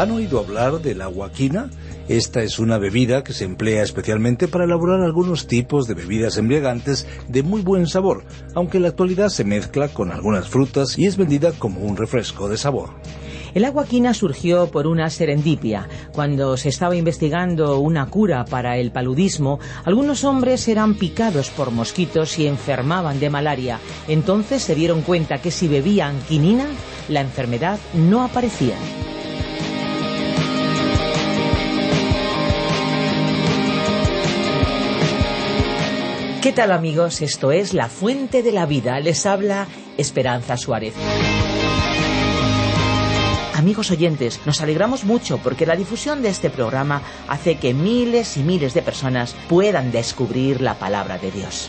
¿Han oído hablar de la guaquina? Esta es una bebida que se emplea especialmente para elaborar algunos tipos de bebidas embriagantes de muy buen sabor, aunque en la actualidad se mezcla con algunas frutas y es vendida como un refresco de sabor. El agua quina surgió por una serendipia. Cuando se estaba investigando una cura para el paludismo, algunos hombres eran picados por mosquitos y enfermaban de malaria. Entonces se dieron cuenta que si bebían quinina, la enfermedad no aparecía. ¿Qué tal amigos? Esto es La Fuente de la Vida. Les habla Esperanza Suárez. Amigos oyentes, nos alegramos mucho porque la difusión de este programa hace que miles y miles de personas puedan descubrir la palabra de Dios.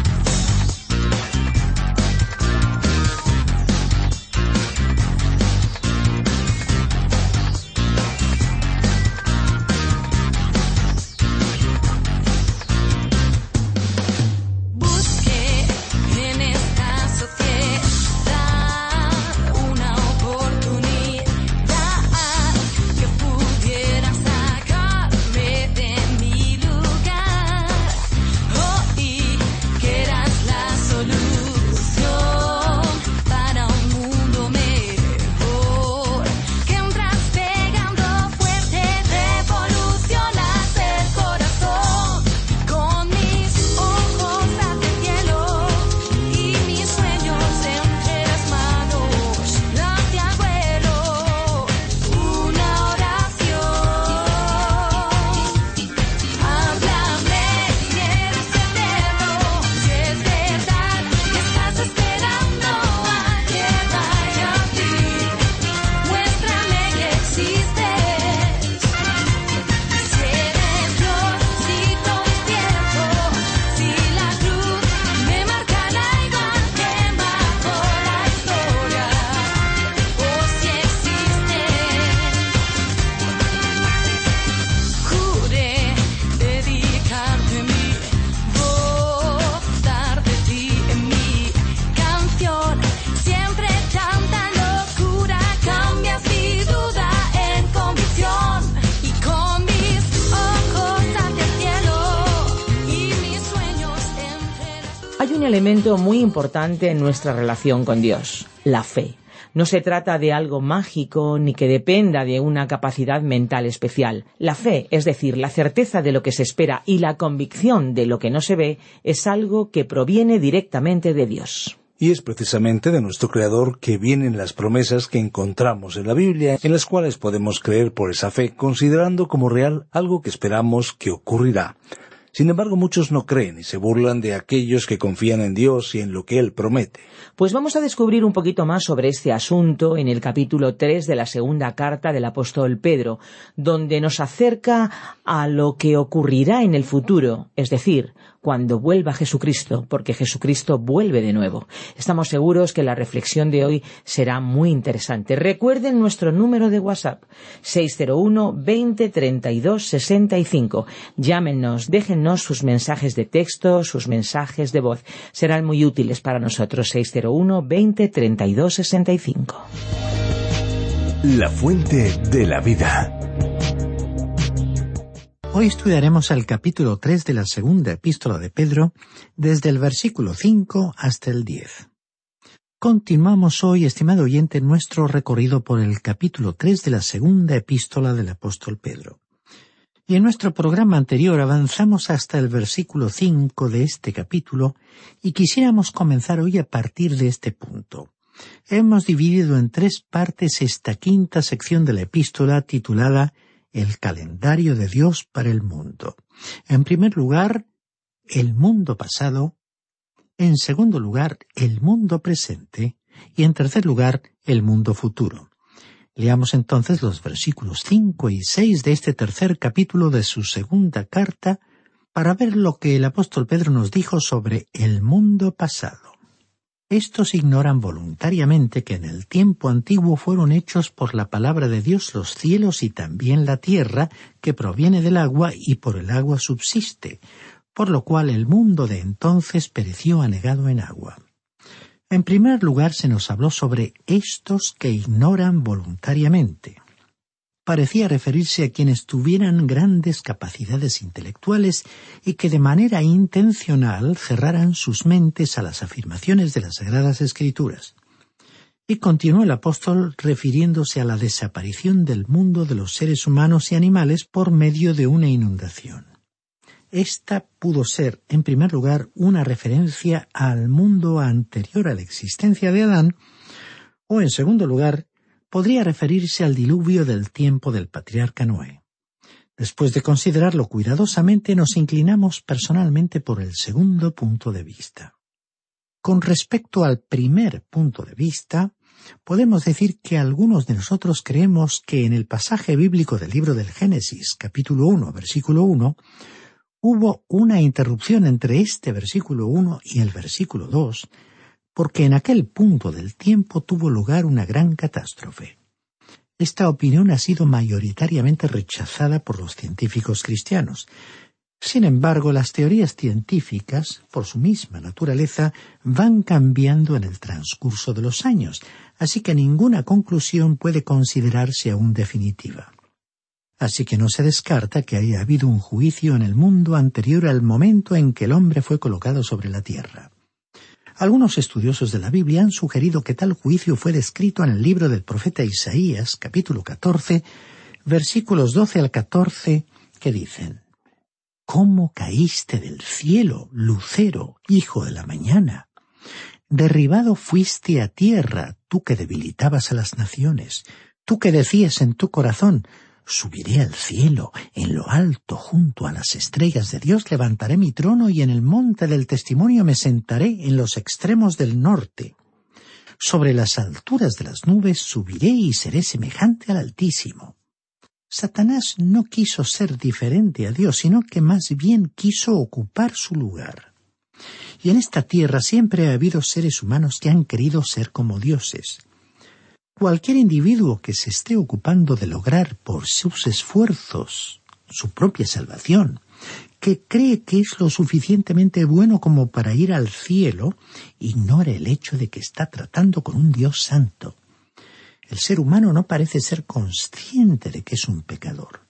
Muy importante en nuestra relación con Dios, la fe. No se trata de algo mágico ni que dependa de una capacidad mental especial. La fe, es decir, la certeza de lo que se espera y la convicción de lo que no se ve, es algo que proviene directamente de Dios. Y es precisamente de nuestro Creador que vienen las promesas que encontramos en la Biblia, en las cuales podemos creer por esa fe, considerando como real algo que esperamos que ocurrirá. Sin embargo, muchos no creen y se burlan de aquellos que confían en Dios y en lo que Él promete. Pues vamos a descubrir un poquito más sobre este asunto en el capítulo 3 de la segunda carta del apóstol Pedro, donde nos acerca a lo que ocurrirá en el futuro, es decir, cuando vuelva Jesucristo, porque Jesucristo vuelve de nuevo. Estamos seguros que la reflexión de hoy será muy interesante. Recuerden nuestro número de WhatsApp 601 20 32 65. Llámenos, déjennos sus mensajes de texto, sus mensajes de voz. Serán muy útiles para nosotros 601 20 32 65. La fuente de la vida. Hoy estudiaremos el capítulo 3 de la segunda epístola de Pedro, desde el versículo 5 hasta el 10. Continuamos hoy, estimado oyente, nuestro recorrido por el capítulo 3 de la segunda epístola del apóstol Pedro. Y en nuestro programa anterior avanzamos hasta el versículo 5 de este capítulo y quisiéramos comenzar hoy a partir de este punto. Hemos dividido en tres partes esta quinta sección de la epístola titulada el calendario de Dios para el mundo. En primer lugar, el mundo pasado, en segundo lugar, el mundo presente y en tercer lugar, el mundo futuro. Leamos entonces los versículos cinco y seis de este tercer capítulo de su segunda carta para ver lo que el apóstol Pedro nos dijo sobre el mundo pasado. Estos ignoran voluntariamente que en el tiempo antiguo fueron hechos por la palabra de Dios los cielos y también la tierra, que proviene del agua y por el agua subsiste, por lo cual el mundo de entonces pereció anegado en agua. En primer lugar se nos habló sobre estos que ignoran voluntariamente parecía referirse a quienes tuvieran grandes capacidades intelectuales y que de manera intencional cerraran sus mentes a las afirmaciones de las Sagradas Escrituras. Y continuó el apóstol refiriéndose a la desaparición del mundo de los seres humanos y animales por medio de una inundación. Esta pudo ser, en primer lugar, una referencia al mundo anterior a la existencia de Adán, o en segundo lugar, podría referirse al diluvio del tiempo del patriarca Noé. Después de considerarlo cuidadosamente, nos inclinamos personalmente por el segundo punto de vista. Con respecto al primer punto de vista, podemos decir que algunos de nosotros creemos que en el pasaje bíblico del libro del Génesis, capítulo 1, versículo 1, hubo una interrupción entre este versículo 1 y el versículo 2, porque en aquel punto del tiempo tuvo lugar una gran catástrofe. Esta opinión ha sido mayoritariamente rechazada por los científicos cristianos. Sin embargo, las teorías científicas, por su misma naturaleza, van cambiando en el transcurso de los años, así que ninguna conclusión puede considerarse aún definitiva. Así que no se descarta que haya habido un juicio en el mundo anterior al momento en que el hombre fue colocado sobre la tierra. Algunos estudiosos de la Biblia han sugerido que tal juicio fue descrito en el libro del profeta Isaías, capítulo 14, versículos 12 al 14, que dicen, ¿Cómo caíste del cielo, lucero, hijo de la mañana? Derribado fuiste a tierra, tú que debilitabas a las naciones, tú que decías en tu corazón, Subiré al cielo, en lo alto, junto a las estrellas de Dios levantaré mi trono y en el monte del testimonio me sentaré en los extremos del norte. Sobre las alturas de las nubes subiré y seré semejante al Altísimo. Satanás no quiso ser diferente a Dios, sino que más bien quiso ocupar su lugar. Y en esta tierra siempre ha habido seres humanos que han querido ser como dioses. Cualquier individuo que se esté ocupando de lograr por sus esfuerzos su propia salvación, que cree que es lo suficientemente bueno como para ir al cielo, ignora el hecho de que está tratando con un Dios santo. El ser humano no parece ser consciente de que es un pecador.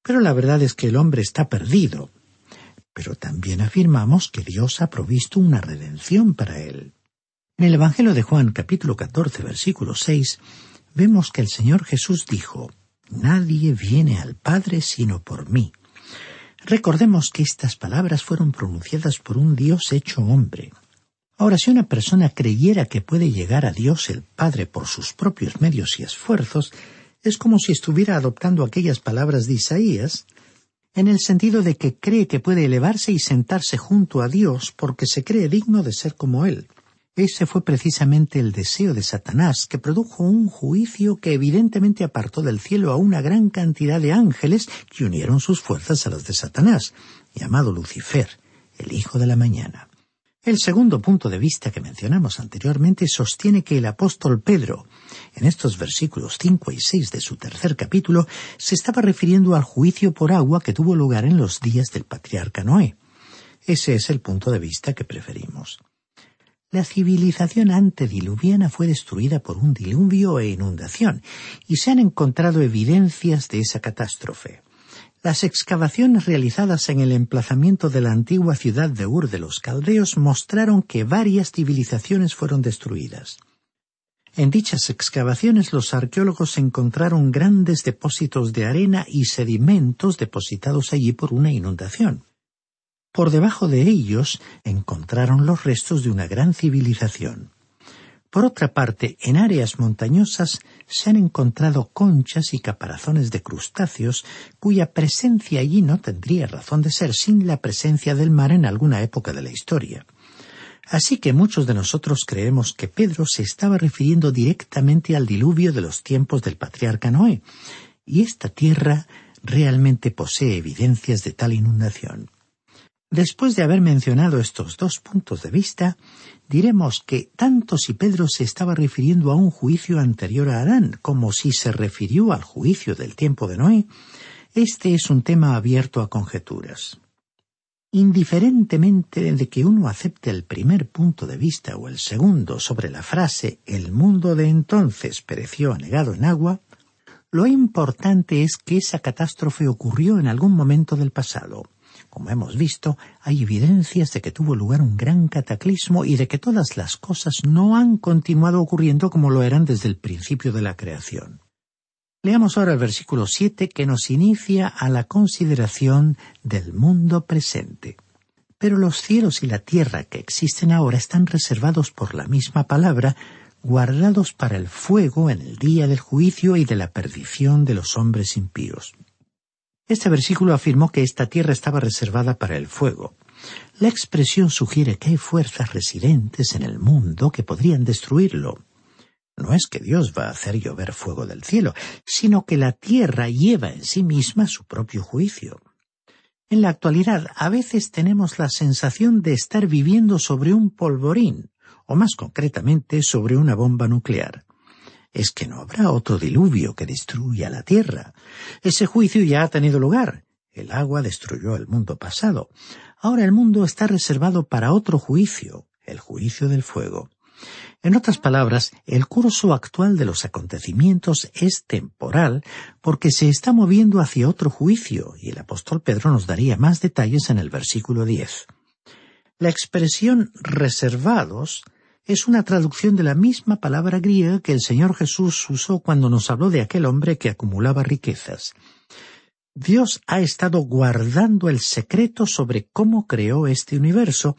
Pero la verdad es que el hombre está perdido. Pero también afirmamos que Dios ha provisto una redención para él. En el Evangelio de Juan capítulo 14 versículo 6 vemos que el Señor Jesús dijo, Nadie viene al Padre sino por mí. Recordemos que estas palabras fueron pronunciadas por un Dios hecho hombre. Ahora, si una persona creyera que puede llegar a Dios el Padre por sus propios medios y esfuerzos, es como si estuviera adoptando aquellas palabras de Isaías, en el sentido de que cree que puede elevarse y sentarse junto a Dios porque se cree digno de ser como Él. Ese fue precisamente el deseo de Satanás, que produjo un juicio que evidentemente apartó del cielo a una gran cantidad de ángeles que unieron sus fuerzas a las de Satanás, llamado Lucifer, el Hijo de la Mañana. El segundo punto de vista que mencionamos anteriormente sostiene que el apóstol Pedro, en estos versículos 5 y 6 de su tercer capítulo, se estaba refiriendo al juicio por agua que tuvo lugar en los días del patriarca Noé. Ese es el punto de vista que preferimos. La civilización antediluviana fue destruida por un diluvio e inundación, y se han encontrado evidencias de esa catástrofe. Las excavaciones realizadas en el emplazamiento de la antigua ciudad de Ur de los Caldeos mostraron que varias civilizaciones fueron destruidas. En dichas excavaciones los arqueólogos encontraron grandes depósitos de arena y sedimentos depositados allí por una inundación. Por debajo de ellos encontraron los restos de una gran civilización. Por otra parte, en áreas montañosas se han encontrado conchas y caparazones de crustáceos cuya presencia allí no tendría razón de ser sin la presencia del mar en alguna época de la historia. Así que muchos de nosotros creemos que Pedro se estaba refiriendo directamente al diluvio de los tiempos del patriarca Noé, y esta tierra realmente posee evidencias de tal inundación. Después de haber mencionado estos dos puntos de vista, diremos que tanto si Pedro se estaba refiriendo a un juicio anterior a Adán como si se refirió al juicio del tiempo de Noé, este es un tema abierto a conjeturas. Indiferentemente de que uno acepte el primer punto de vista o el segundo sobre la frase el mundo de entonces pereció anegado en agua, lo importante es que esa catástrofe ocurrió en algún momento del pasado, como hemos visto, hay evidencias de que tuvo lugar un gran cataclismo y de que todas las cosas no han continuado ocurriendo como lo eran desde el principio de la creación. Leamos ahora el versículo siete que nos inicia a la consideración del mundo presente. Pero los cielos y la tierra que existen ahora están reservados por la misma palabra, guardados para el fuego en el día del juicio y de la perdición de los hombres impíos. Este versículo afirmó que esta tierra estaba reservada para el fuego. La expresión sugiere que hay fuerzas residentes en el mundo que podrían destruirlo. No es que Dios va a hacer llover fuego del cielo, sino que la tierra lleva en sí misma su propio juicio. En la actualidad a veces tenemos la sensación de estar viviendo sobre un polvorín, o más concretamente sobre una bomba nuclear es que no habrá otro diluvio que destruya la tierra. Ese juicio ya ha tenido lugar. El agua destruyó el mundo pasado. Ahora el mundo está reservado para otro juicio, el juicio del fuego. En otras palabras, el curso actual de los acontecimientos es temporal porque se está moviendo hacia otro juicio, y el apóstol Pedro nos daría más detalles en el versículo 10. La expresión reservados es una traducción de la misma palabra griega que el Señor Jesús usó cuando nos habló de aquel hombre que acumulaba riquezas. Dios ha estado guardando el secreto sobre cómo creó este universo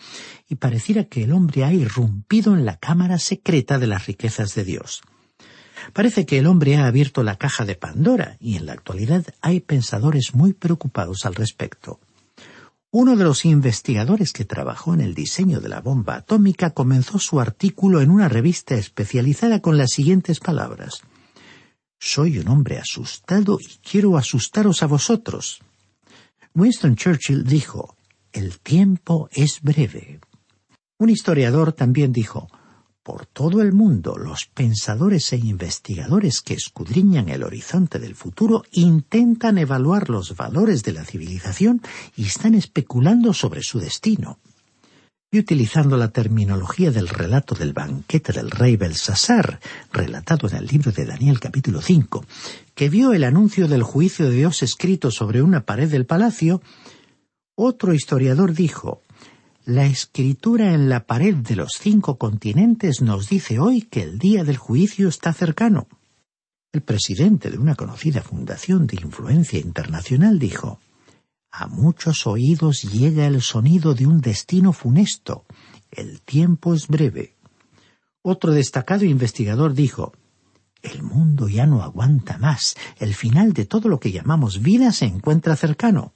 y pareciera que el hombre ha irrumpido en la cámara secreta de las riquezas de Dios. Parece que el hombre ha abierto la caja de Pandora y en la actualidad hay pensadores muy preocupados al respecto. Uno de los investigadores que trabajó en el diseño de la bomba atómica comenzó su artículo en una revista especializada con las siguientes palabras. Soy un hombre asustado y quiero asustaros a vosotros. Winston Churchill dijo, El tiempo es breve. Un historiador también dijo, por todo el mundo, los pensadores e investigadores que escudriñan el horizonte del futuro intentan evaluar los valores de la civilización y están especulando sobre su destino. Y utilizando la terminología del relato del banquete del rey Belsasar, relatado en el libro de Daniel capítulo 5, que vio el anuncio del juicio de Dios escrito sobre una pared del palacio, otro historiador dijo, la escritura en la pared de los cinco continentes nos dice hoy que el día del juicio está cercano. El presidente de una conocida fundación de influencia internacional dijo A muchos oídos llega el sonido de un destino funesto. El tiempo es breve. Otro destacado investigador dijo El mundo ya no aguanta más. El final de todo lo que llamamos vida se encuentra cercano.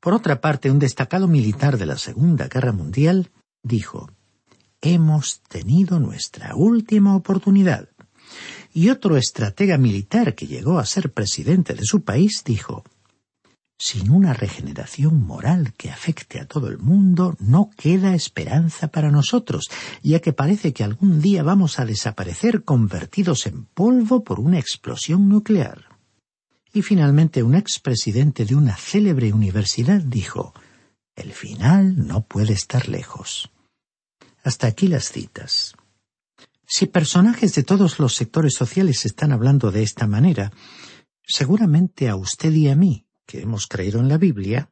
Por otra parte, un destacado militar de la Segunda Guerra Mundial dijo Hemos tenido nuestra última oportunidad. Y otro estratega militar que llegó a ser presidente de su país dijo sin una regeneración moral que afecte a todo el mundo, no queda esperanza para nosotros, ya que parece que algún día vamos a desaparecer convertidos en polvo por una explosión nuclear. Y finalmente un expresidente de una célebre universidad dijo, el final no puede estar lejos. Hasta aquí las citas. Si personajes de todos los sectores sociales están hablando de esta manera, seguramente a usted y a mí, que hemos creído en la Biblia,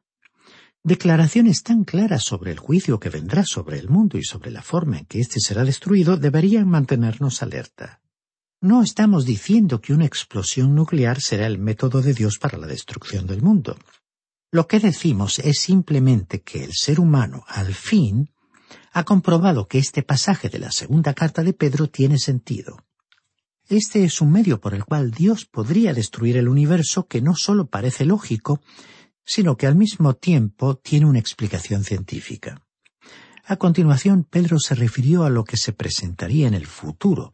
declaraciones tan claras sobre el juicio que vendrá sobre el mundo y sobre la forma en que éste será destruido deberían mantenernos alerta. No estamos diciendo que una explosión nuclear será el método de Dios para la destrucción del mundo. Lo que decimos es simplemente que el ser humano, al fin, ha comprobado que este pasaje de la segunda carta de Pedro tiene sentido. Este es un medio por el cual Dios podría destruir el universo que no solo parece lógico, sino que al mismo tiempo tiene una explicación científica. A continuación, Pedro se refirió a lo que se presentaría en el futuro,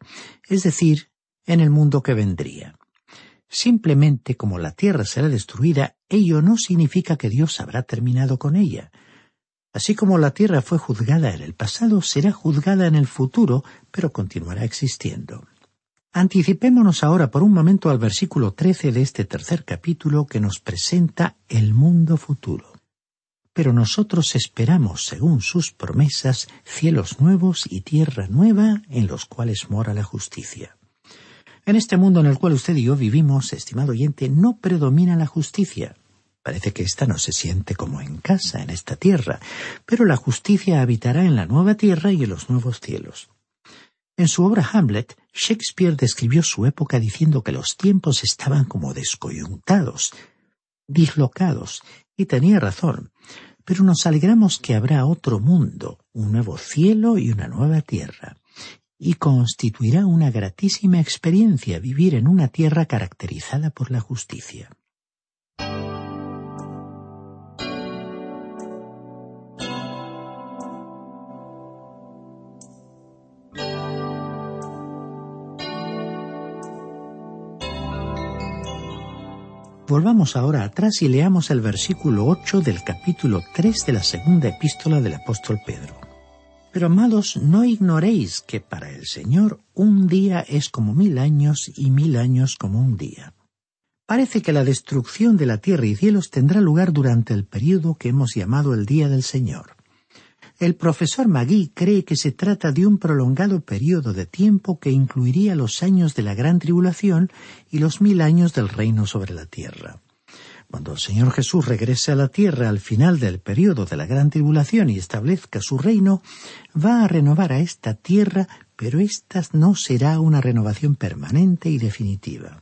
es decir, en el mundo que vendría. Simplemente como la tierra será destruida, ello no significa que Dios habrá terminado con ella. Así como la tierra fue juzgada en el pasado, será juzgada en el futuro, pero continuará existiendo. Anticipémonos ahora por un momento al versículo trece de este tercer capítulo que nos presenta el mundo futuro. Pero nosotros esperamos, según sus promesas, cielos nuevos y tierra nueva en los cuales mora la justicia. En este mundo en el cual usted y yo vivimos, estimado oyente, no predomina la justicia. Parece que ésta no se siente como en casa en esta tierra, pero la justicia habitará en la nueva tierra y en los nuevos cielos. En su obra Hamlet, Shakespeare describió su época diciendo que los tiempos estaban como descoyuntados, dislocados, y tenía razón. Pero nos alegramos que habrá otro mundo, un nuevo cielo y una nueva tierra, y constituirá una gratísima experiencia vivir en una tierra caracterizada por la justicia. Volvamos ahora atrás y leamos el versículo ocho del capítulo tres de la segunda epístola del apóstol Pedro. Pero amados, no ignoréis que para el Señor un día es como mil años y mil años como un día. Parece que la destrucción de la tierra y cielos tendrá lugar durante el período que hemos llamado el día del Señor. El profesor Magui cree que se trata de un prolongado periodo de tiempo que incluiría los años de la gran tribulación y los mil años del reino sobre la tierra. Cuando el Señor Jesús regrese a la tierra al final del periodo de la gran tribulación y establezca su reino, va a renovar a esta tierra, pero esta no será una renovación permanente y definitiva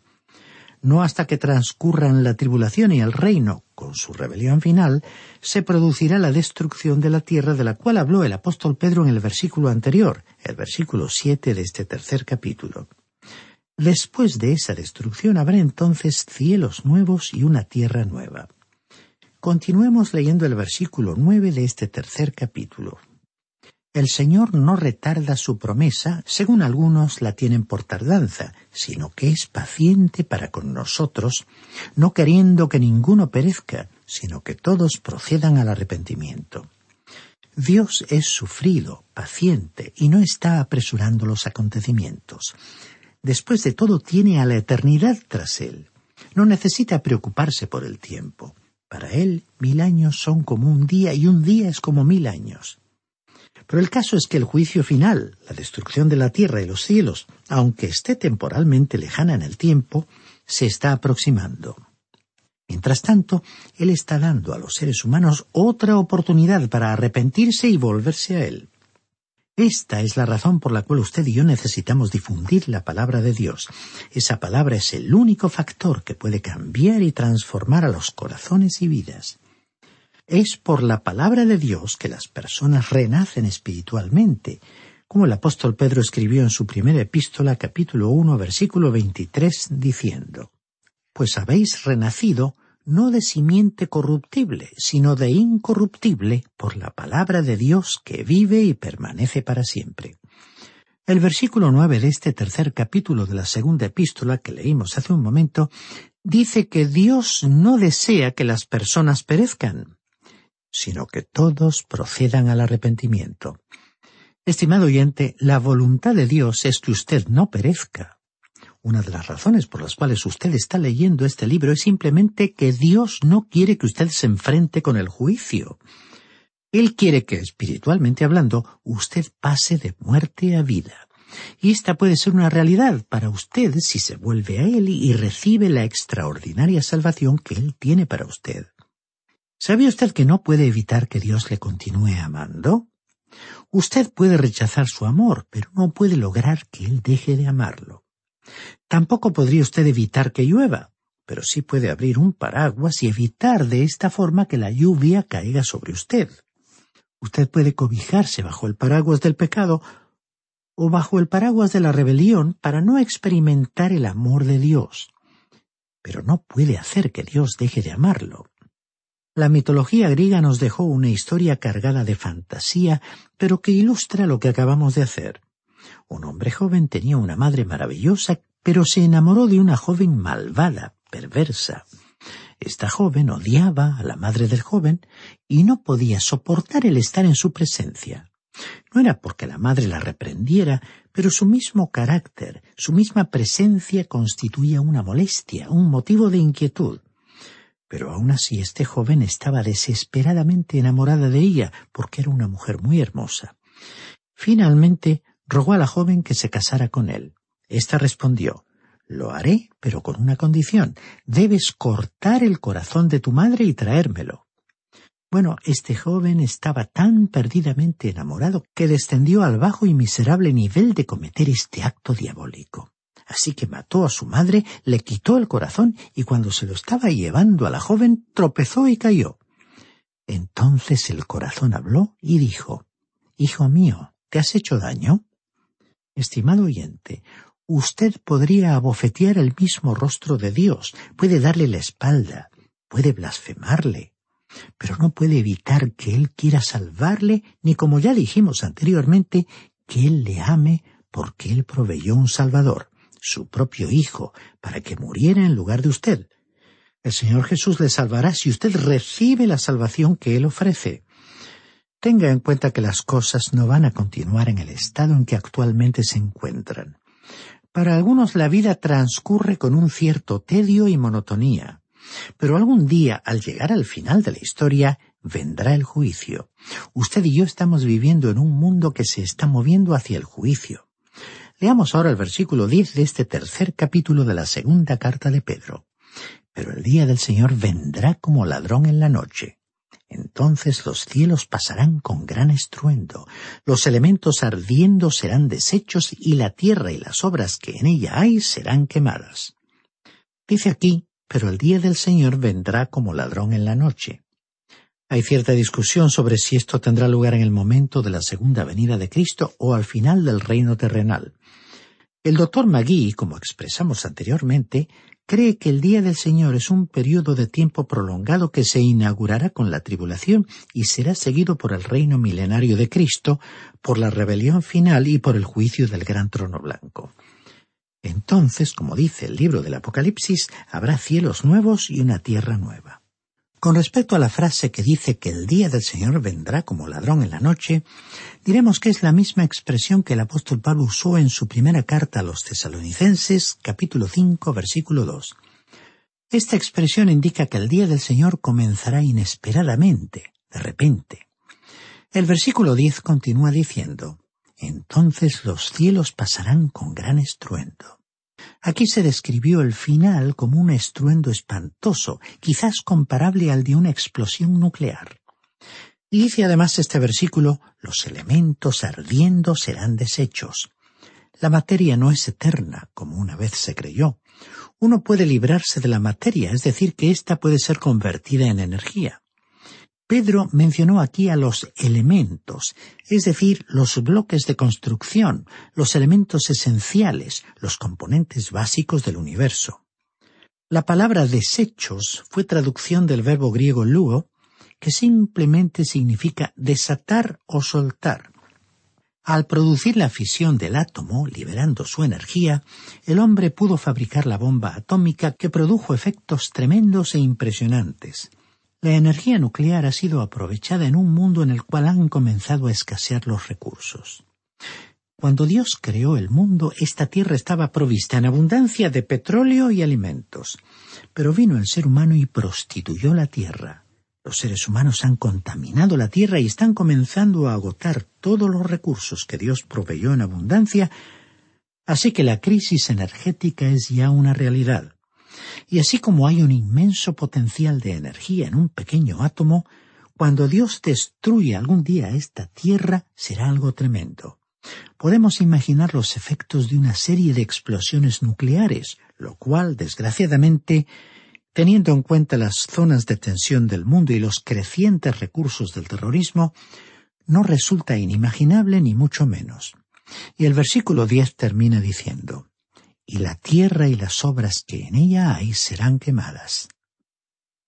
no hasta que transcurran la tribulación y el reino con su rebelión final, se producirá la destrucción de la tierra de la cual habló el apóstol Pedro en el versículo anterior, el versículo siete de este tercer capítulo. Después de esa destrucción habrá entonces cielos nuevos y una tierra nueva. Continuemos leyendo el versículo nueve de este tercer capítulo. El Señor no retarda su promesa, según algunos la tienen por tardanza, sino que es paciente para con nosotros, no queriendo que ninguno perezca, sino que todos procedan al arrepentimiento. Dios es sufrido, paciente, y no está apresurando los acontecimientos. Después de todo tiene a la eternidad tras él. No necesita preocuparse por el tiempo. Para él mil años son como un día y un día es como mil años. Pero el caso es que el juicio final, la destrucción de la tierra y los cielos, aunque esté temporalmente lejana en el tiempo, se está aproximando. Mientras tanto, Él está dando a los seres humanos otra oportunidad para arrepentirse y volverse a Él. Esta es la razón por la cual usted y yo necesitamos difundir la palabra de Dios. Esa palabra es el único factor que puede cambiar y transformar a los corazones y vidas. Es por la palabra de Dios que las personas renacen espiritualmente, como el apóstol Pedro escribió en su primera epístola capítulo 1 versículo 23 diciendo, Pues habéis renacido no de simiente corruptible, sino de incorruptible por la palabra de Dios que vive y permanece para siempre. El versículo nueve de este tercer capítulo de la segunda epístola que leímos hace un momento dice que Dios no desea que las personas perezcan, sino que todos procedan al arrepentimiento. Estimado oyente, la voluntad de Dios es que usted no perezca. Una de las razones por las cuales usted está leyendo este libro es simplemente que Dios no quiere que usted se enfrente con el juicio. Él quiere que, espiritualmente hablando, usted pase de muerte a vida. Y esta puede ser una realidad para usted si se vuelve a Él y recibe la extraordinaria salvación que Él tiene para usted. ¿Sabe usted que no puede evitar que Dios le continúe amando? Usted puede rechazar su amor, pero no puede lograr que Él deje de amarlo. Tampoco podría usted evitar que llueva, pero sí puede abrir un paraguas y evitar de esta forma que la lluvia caiga sobre usted. Usted puede cobijarse bajo el paraguas del pecado o bajo el paraguas de la rebelión para no experimentar el amor de Dios. Pero no puede hacer que Dios deje de amarlo. La mitología griega nos dejó una historia cargada de fantasía, pero que ilustra lo que acabamos de hacer. Un hombre joven tenía una madre maravillosa, pero se enamoró de una joven malvada, perversa. Esta joven odiaba a la madre del joven y no podía soportar el estar en su presencia. No era porque la madre la reprendiera, pero su mismo carácter, su misma presencia constituía una molestia, un motivo de inquietud. Pero aun así este joven estaba desesperadamente enamorada de ella, porque era una mujer muy hermosa. Finalmente rogó a la joven que se casara con él. Esta respondió lo haré, pero con una condición. Debes cortar el corazón de tu madre y traérmelo. Bueno, este joven estaba tan perdidamente enamorado que descendió al bajo y miserable nivel de cometer este acto diabólico. Así que mató a su madre, le quitó el corazón y cuando se lo estaba llevando a la joven tropezó y cayó. Entonces el corazón habló y dijo Hijo mío, ¿te has hecho daño? Estimado oyente, usted podría abofetear el mismo rostro de Dios, puede darle la espalda, puede blasfemarle, pero no puede evitar que Él quiera salvarle, ni como ya dijimos anteriormente, que Él le ame porque Él proveyó un Salvador, su propio Hijo, para que muriera en lugar de usted. El Señor Jesús le salvará si usted recibe la salvación que Él ofrece. Tenga en cuenta que las cosas no van a continuar en el estado en que actualmente se encuentran. Para algunos la vida transcurre con un cierto tedio y monotonía, pero algún día, al llegar al final de la historia, vendrá el juicio. Usted y yo estamos viviendo en un mundo que se está moviendo hacia el juicio. Leamos ahora el versículo diez de este tercer capítulo de la segunda carta de Pedro. Pero el día del Señor vendrá como ladrón en la noche. Entonces los cielos pasarán con gran estruendo, los elementos ardiendo serán deshechos y la tierra y las obras que en ella hay serán quemadas. Dice aquí, pero el día del Señor vendrá como ladrón en la noche. Hay cierta discusión sobre si esto tendrá lugar en el momento de la segunda venida de Cristo o al final del reino terrenal. El doctor Magui, como expresamos anteriormente, cree que el día del Señor es un periodo de tiempo prolongado que se inaugurará con la tribulación y será seguido por el reino milenario de Cristo, por la rebelión final y por el juicio del gran trono blanco. Entonces, como dice el libro del Apocalipsis, habrá cielos nuevos y una tierra nueva. Con respecto a la frase que dice que el día del Señor vendrá como ladrón en la noche, diremos que es la misma expresión que el apóstol Pablo usó en su primera carta a los tesalonicenses, capítulo 5, versículo 2. Esta expresión indica que el día del Señor comenzará inesperadamente, de repente. El versículo 10 continúa diciendo, Entonces los cielos pasarán con gran estruendo. Aquí se describió el final como un estruendo espantoso, quizás comparable al de una explosión nuclear. Y dice además este versículo, los elementos ardiendo serán deshechos. La materia no es eterna, como una vez se creyó. Uno puede librarse de la materia, es decir, que ésta puede ser convertida en energía. Pedro mencionó aquí a los elementos, es decir, los bloques de construcción, los elementos esenciales, los componentes básicos del universo. La palabra desechos fue traducción del verbo griego lugo, que simplemente significa desatar o soltar. Al producir la fisión del átomo, liberando su energía, el hombre pudo fabricar la bomba atómica que produjo efectos tremendos e impresionantes. La energía nuclear ha sido aprovechada en un mundo en el cual han comenzado a escasear los recursos. Cuando Dios creó el mundo, esta tierra estaba provista en abundancia de petróleo y alimentos. Pero vino el ser humano y prostituyó la tierra. Los seres humanos han contaminado la tierra y están comenzando a agotar todos los recursos que Dios proveyó en abundancia, así que la crisis energética es ya una realidad. Y así como hay un inmenso potencial de energía en un pequeño átomo, cuando Dios destruye algún día esta tierra será algo tremendo. Podemos imaginar los efectos de una serie de explosiones nucleares, lo cual, desgraciadamente, teniendo en cuenta las zonas de tensión del mundo y los crecientes recursos del terrorismo, no resulta inimaginable ni mucho menos. Y el versículo diez termina diciendo Y la tierra y las obras que en ella hay serán quemadas.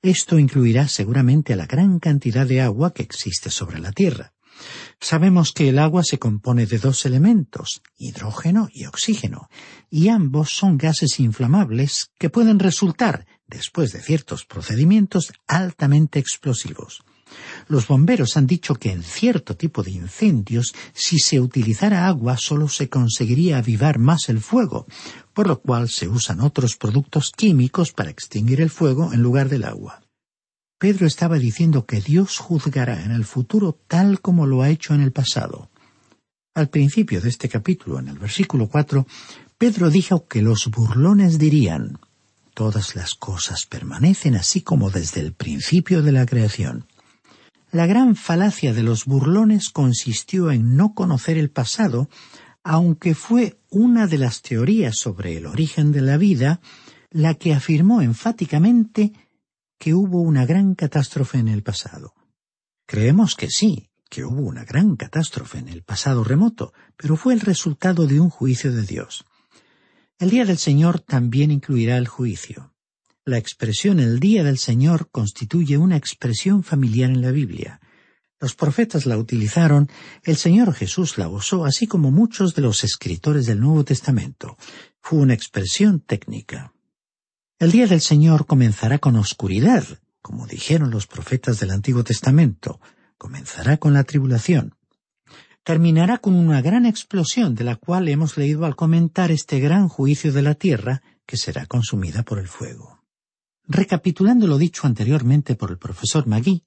Esto incluirá seguramente la gran cantidad de agua que existe sobre la tierra. Sabemos que el agua se compone de dos elementos, hidrógeno y oxígeno, y ambos son gases inflamables que pueden resultar, después de ciertos procedimientos, altamente explosivos. Los bomberos han dicho que en cierto tipo de incendios, si se utilizara agua, solo se conseguiría avivar más el fuego, por lo cual se usan otros productos químicos para extinguir el fuego en lugar del agua. Pedro estaba diciendo que Dios juzgará en el futuro tal como lo ha hecho en el pasado. Al principio de este capítulo, en el versículo cuatro, Pedro dijo que los burlones dirían Todas las cosas permanecen así como desde el principio de la creación. La gran falacia de los burlones consistió en no conocer el pasado, aunque fue una de las teorías sobre el origen de la vida la que afirmó enfáticamente que hubo una gran catástrofe en el pasado. Creemos que sí, que hubo una gran catástrofe en el pasado remoto, pero fue el resultado de un juicio de Dios. El día del Señor también incluirá el juicio. La expresión el día del Señor constituye una expresión familiar en la Biblia. Los profetas la utilizaron, el Señor Jesús la usó, así como muchos de los escritores del Nuevo Testamento. Fue una expresión técnica. El día del Señor comenzará con oscuridad, como dijeron los profetas del Antiguo Testamento, comenzará con la tribulación. Terminará con una gran explosión de la cual hemos leído al comentar este gran juicio de la tierra que será consumida por el fuego. Recapitulando lo dicho anteriormente por el profesor Magui,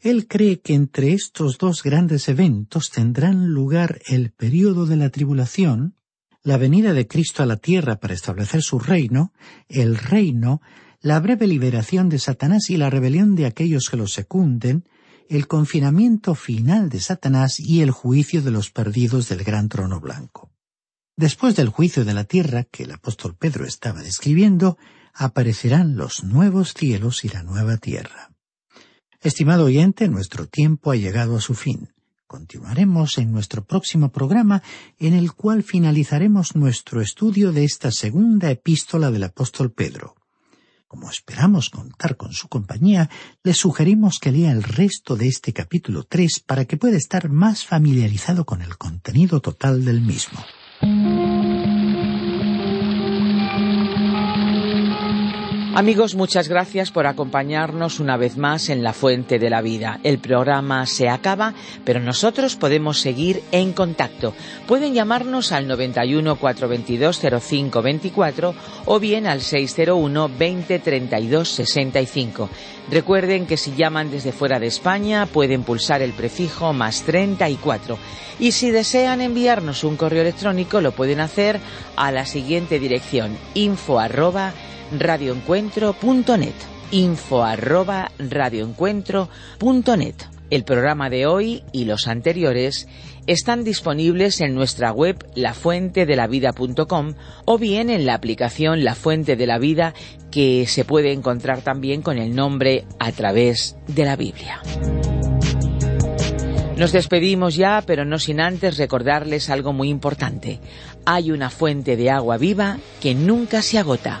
él cree que entre estos dos grandes eventos tendrán lugar el período de la tribulación, la venida de Cristo a la tierra para establecer su reino, el reino, la breve liberación de Satanás y la rebelión de aquellos que lo secunden, el confinamiento final de Satanás y el juicio de los perdidos del gran trono blanco. Después del juicio de la tierra que el apóstol Pedro estaba describiendo, aparecerán los nuevos cielos y la nueva tierra. Estimado oyente, nuestro tiempo ha llegado a su fin. Continuaremos en nuestro próximo programa en el cual finalizaremos nuestro estudio de esta segunda epístola del apóstol Pedro. Como esperamos contar con su compañía, le sugerimos que lea el resto de este capítulo 3 para que pueda estar más familiarizado con el contenido total del mismo. Amigos, muchas gracias por acompañarnos una vez más en La Fuente de la Vida. El programa se acaba, pero nosotros podemos seguir en contacto. Pueden llamarnos al 91 422 0524 o bien al 601 20 32 65. Recuerden que si llaman desde fuera de España pueden pulsar el prefijo más 34. Y si desean enviarnos un correo electrónico lo pueden hacer a la siguiente dirección info arroba radioencuentro.net. Info arroba radioencuentro.net. El programa de hoy y los anteriores están disponibles en nuestra web lafuentedelavida.com o bien en la aplicación La Fuente de la Vida que se puede encontrar también con el nombre a través de la Biblia. Nos despedimos ya, pero no sin antes recordarles algo muy importante. Hay una fuente de agua viva que nunca se agota